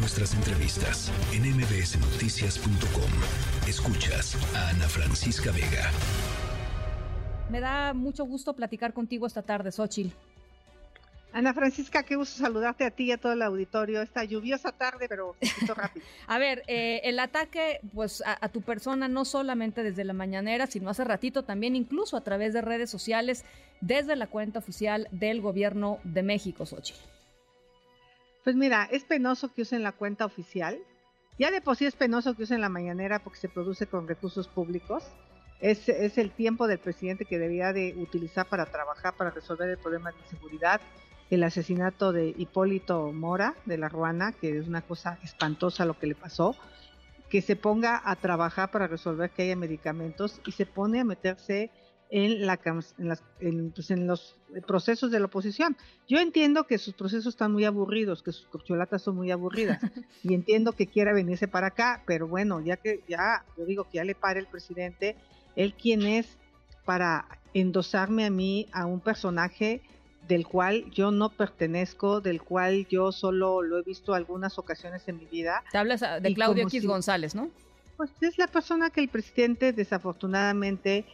nuestras entrevistas en mbsnoticias.com. Escuchas a Ana Francisca Vega. Me da mucho gusto platicar contigo esta tarde, Xochil. Ana Francisca, qué gusto saludarte a ti y a todo el auditorio. Esta lluviosa tarde, pero un rápido. a ver, eh, el ataque pues a, tu persona no solamente desde la mañanera, sino hace ratito también incluso a través de redes sociales desde la cuenta oficial del gobierno de México, Xochitl. Pues mira, es penoso que usen la cuenta oficial. Ya de por sí es penoso que usen la mañanera porque se produce con recursos públicos. Es, es el tiempo del presidente que debía de utilizar para trabajar, para resolver el problema de inseguridad el asesinato de Hipólito Mora de la Ruana, que es una cosa espantosa lo que le pasó, que se ponga a trabajar para resolver que haya medicamentos y se pone a meterse en, la, en, pues, en, los procesos de la oposición. Yo entiendo que sus procesos están muy aburridos, que sus corcholatas son muy aburridas y entiendo que quiera venirse para acá, pero bueno, ya que ya, yo digo que ya le pare el presidente, él quién es para endosarme a mí a un personaje del cual yo no pertenezco, del cual yo solo lo he visto algunas ocasiones en mi vida. Te hablas ah, de Claudio X González, ¿no? Pues es la persona que el presidente desafortunadamente,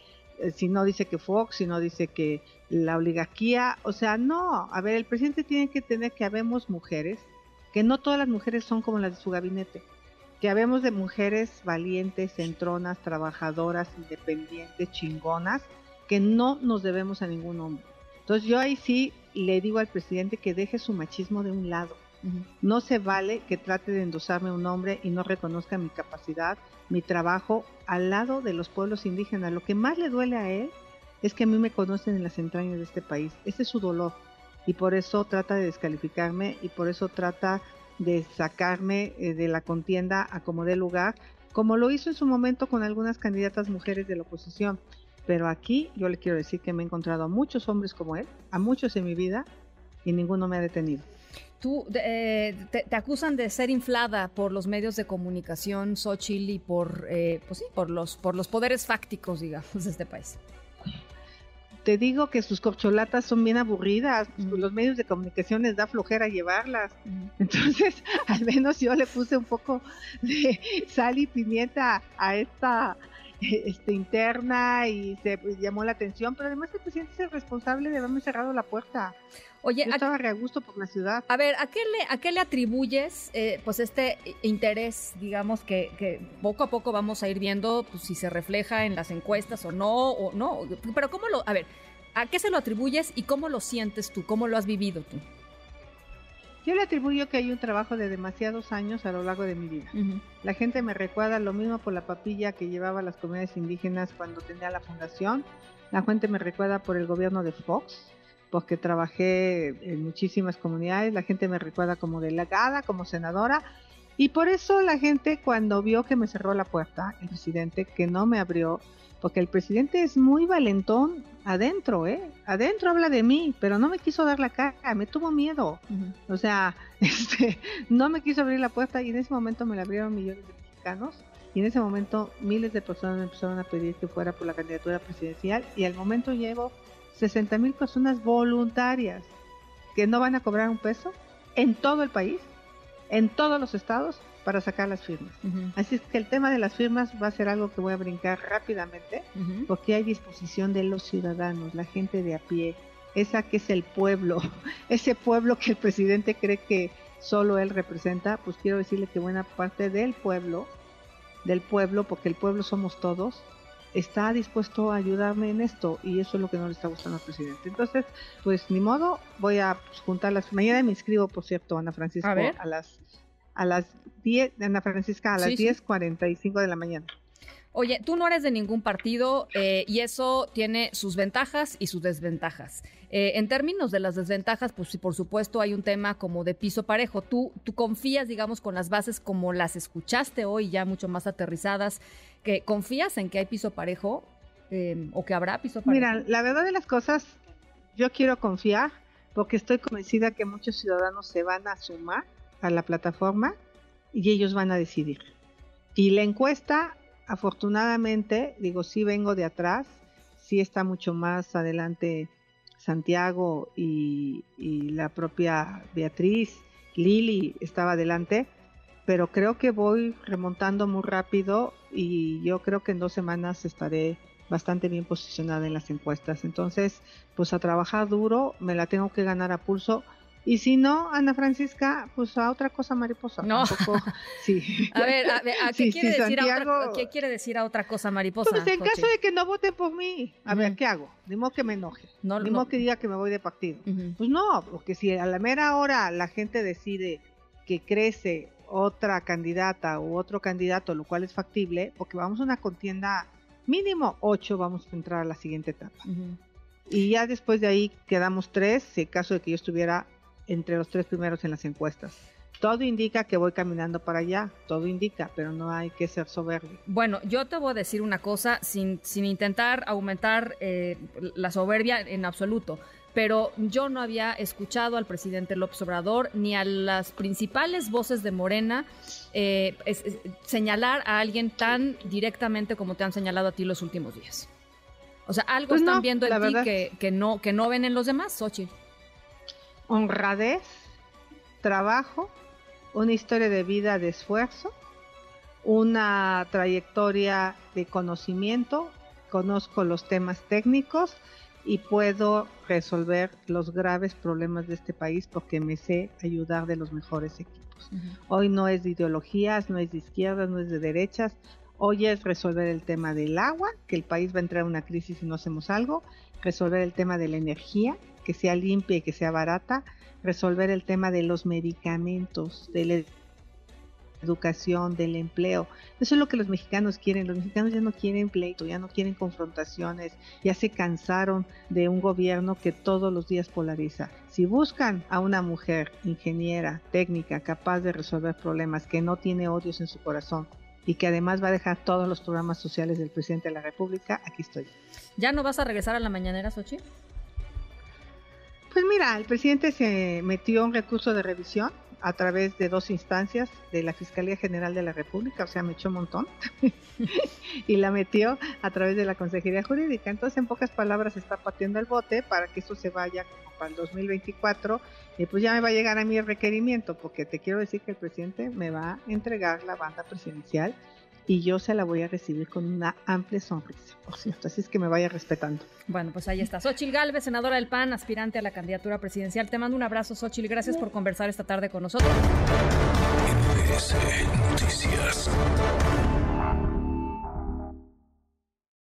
si no dice que Fox, si no dice que la oligarquía, o sea, no, a ver, el presidente tiene que tener que habemos mujeres, que no todas las mujeres son como las de su gabinete, que habemos de mujeres valientes, centronas, trabajadoras, independientes, chingonas, que no nos debemos a ningún hombre entonces yo ahí sí le digo al presidente que deje su machismo de un lado. No se vale que trate de endosarme un hombre y no reconozca mi capacidad, mi trabajo al lado de los pueblos indígenas. Lo que más le duele a él es que a mí me conocen en las entrañas de este país. Ese es su dolor. Y por eso trata de descalificarme y por eso trata de sacarme eh, de la contienda a como dé lugar, como lo hizo en su momento con algunas candidatas mujeres de la oposición. Pero aquí yo le quiero decir que me he encontrado a muchos hombres como él, a muchos en mi vida, y ninguno me ha detenido. Tú eh, te, acusan de ser inflada por los medios de comunicación, Xochitl, y por, eh, pues sí, por los, por los poderes fácticos, digamos, de este país. Te digo que sus corcholatas son bien aburridas, los medios de comunicación les da flojera llevarlas. Entonces, al menos yo le puse un poco de sal y pimienta a esta este, interna y se pues, llamó la atención, pero además el presidente es el responsable de haberme cerrado la puerta. Oye, Yo estaba a gusto por la ciudad. A ver, ¿a qué le, a qué le atribuyes eh, pues este interés, digamos, que, que, poco a poco vamos a ir viendo pues, si se refleja en las encuestas o no, o no? Pero ¿cómo lo, a ver, ¿a qué se lo atribuyes y cómo lo sientes tú? ¿Cómo lo has vivido tú? Yo le atribuyo que hay un trabajo de demasiados años a lo largo de mi vida. La gente me recuerda lo mismo por la papilla que llevaba las comunidades indígenas cuando tenía la fundación. La gente me recuerda por el gobierno de Fox, porque trabajé en muchísimas comunidades. La gente me recuerda como delegada, como senadora. Y por eso la gente cuando vio que me cerró la puerta, el presidente, que no me abrió, porque el presidente es muy valentón adentro, ¿eh? Adentro habla de mí, pero no me quiso dar la cara, me tuvo miedo. O sea, este, no me quiso abrir la puerta y en ese momento me la abrieron millones de mexicanos y en ese momento miles de personas me empezaron a pedir que fuera por la candidatura presidencial y al momento llevo 60 mil personas voluntarias que no van a cobrar un peso en todo el país, en todos los estados para sacar las firmas. Así es que el tema de las firmas va a ser algo que voy a brincar rápidamente, porque hay disposición de los ciudadanos, la gente de a pie, esa que es el pueblo, ese pueblo que el presidente cree que solo él representa, pues quiero decirle que buena parte del pueblo, del pueblo, porque el pueblo somos todos, está dispuesto a ayudarme en esto y eso es lo que no le está gustando al presidente. Entonces, pues ni modo, voy a pues, juntarlas. Mañana me inscribo, por cierto, Ana Francisco, a, las a las 10, Ana Francisca, a las 10.45 de la mañana. Oye, tú no eres de ningún partido eh, y eso tiene sus ventajas y sus desventajas. Eh, en términos de las desventajas, pues sí, por supuesto hay un tema como de piso parejo. Tú, tú confías, digamos, con las bases como las escuchaste hoy, ya mucho más aterrizadas, que confías en que hay piso parejo em, o que habrá piso parejo. Mira, la verdad de las cosas, yo quiero confiar porque estoy convencida que muchos ciudadanos se van a sumar a la plataforma y ellos van a decidir. Y la encuesta, afortunadamente, digo, sí vengo de atrás, sí está mucho más adelante Santiago y, la propia Beatriz, Lili estaba adelante, pero creo que voy remontando muy rápido y yo creo que en dos semanas estaré bastante bien posicionada en las encuestas. Entonces, pues a trabajar duro, me la tengo que ganar a pulso. Y si no, Ana Francisca, pues a otra cosa mariposa. No. sí. A ver, a, ¿qué, quiere decir a otra, ¿qué quiere decir a otra cosa mariposa? Pues en caso de que no voten por mí, a ver, ¿qué hago? Ni modo que me enoje. No, Ni modo que diga que me voy de partido. Pues no, porque si a la mera hora la gente decide que crece otra candidata u otro candidato, lo cual es factible, porque vamos a una contienda mínimo ocho, vamos a entrar a la siguiente etapa. Y ya después de ahí quedamos tres, si en caso de que yo estuviera entre los tres primeros en las encuestas. Todo indica que voy caminando para allá, todo indica, pero no hay que ser soberbio. Bueno, yo te voy a decir una cosa sin, sin intentar aumentar eh, la soberbia en absoluto, pero yo no había escuchado al presidente López Obrador ni a las principales voces de Morena eh, señalar a alguien tan directamente como te han señalado a ti los últimos días. O sea, algo pues están viendo en ti que, que, no, que no ven en los demás, Xochitl honradez, trabajo, una historia de vida de esfuerzo, una trayectoria de conocimiento, conozco los temas técnicos y puedo resolver los graves problemas de este país porque me sé ayudar de los mejores equipos. Hoy no es de ideologías, no es de izquierdas, no es de derechas, hoy es resolver el tema del agua, que el país va a entrar en una crisis si no hacemos algo, resolver el tema de la energía, que sea limpia y que sea barata, resolver el tema de los medicamentos, de la educación, del empleo. Eso es lo que los mexicanos quieren. Los mexicanos ya no quieren pleito, ya no quieren confrontaciones, ya se cansaron de un gobierno que todos los días polariza. Si buscan a una mujer ingeniera, técnica, capaz de resolver problemas, que no tiene odios en su corazón, y que además va a dejar todos los programas sociales del presidente de la República, aquí estoy. ¿Ya no vas a regresar a la mañanera, Sochi? Pues mira, el presidente se metió un recurso de revisión a través de dos instancias de la Fiscalía General de la República, o sea, me echó un montón, y la metió a través de la Consejería Jurídica. Entonces, en pocas palabras, está pateando el bote para que eso se vaya como para el 2024, y pues ya me va a llegar a el requerimiento, porque te quiero decir que el presidente me va a entregar la banda presidencial y yo se la voy a recibir con una amplia sonrisa, por cierto, así es que me vaya respetando. Bueno, pues ahí está. Xochil Galvez, senadora del PAN, aspirante a la candidatura presidencial. Te mando un abrazo, Xochil, gracias por conversar esta tarde con nosotros. Noticias.